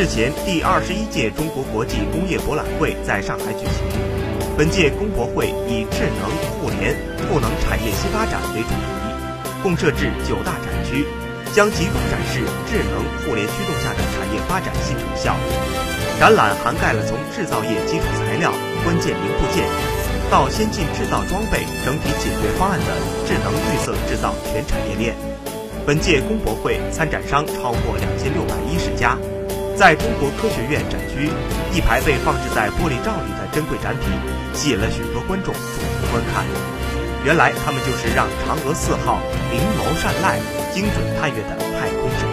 日前，第二十一届中国国际工业博览会在上海举行。本届工博会以智能互联赋能产业新发展为主题，共设置九大展区，将集中展示智能互联驱动下的产业发展新成效。展览涵盖了从制造业基础材料、关键零部件，到先进制造装备整体解决方案的智能绿色制造全产业链。本届工博会参展商超过两千六百一十家。在中国科学院展区，一排被放置在玻璃罩里的珍贵展品，吸引了许多观众驻足观看。原来，他们就是让嫦娥四号明眸善睐、精准探月的太空神器。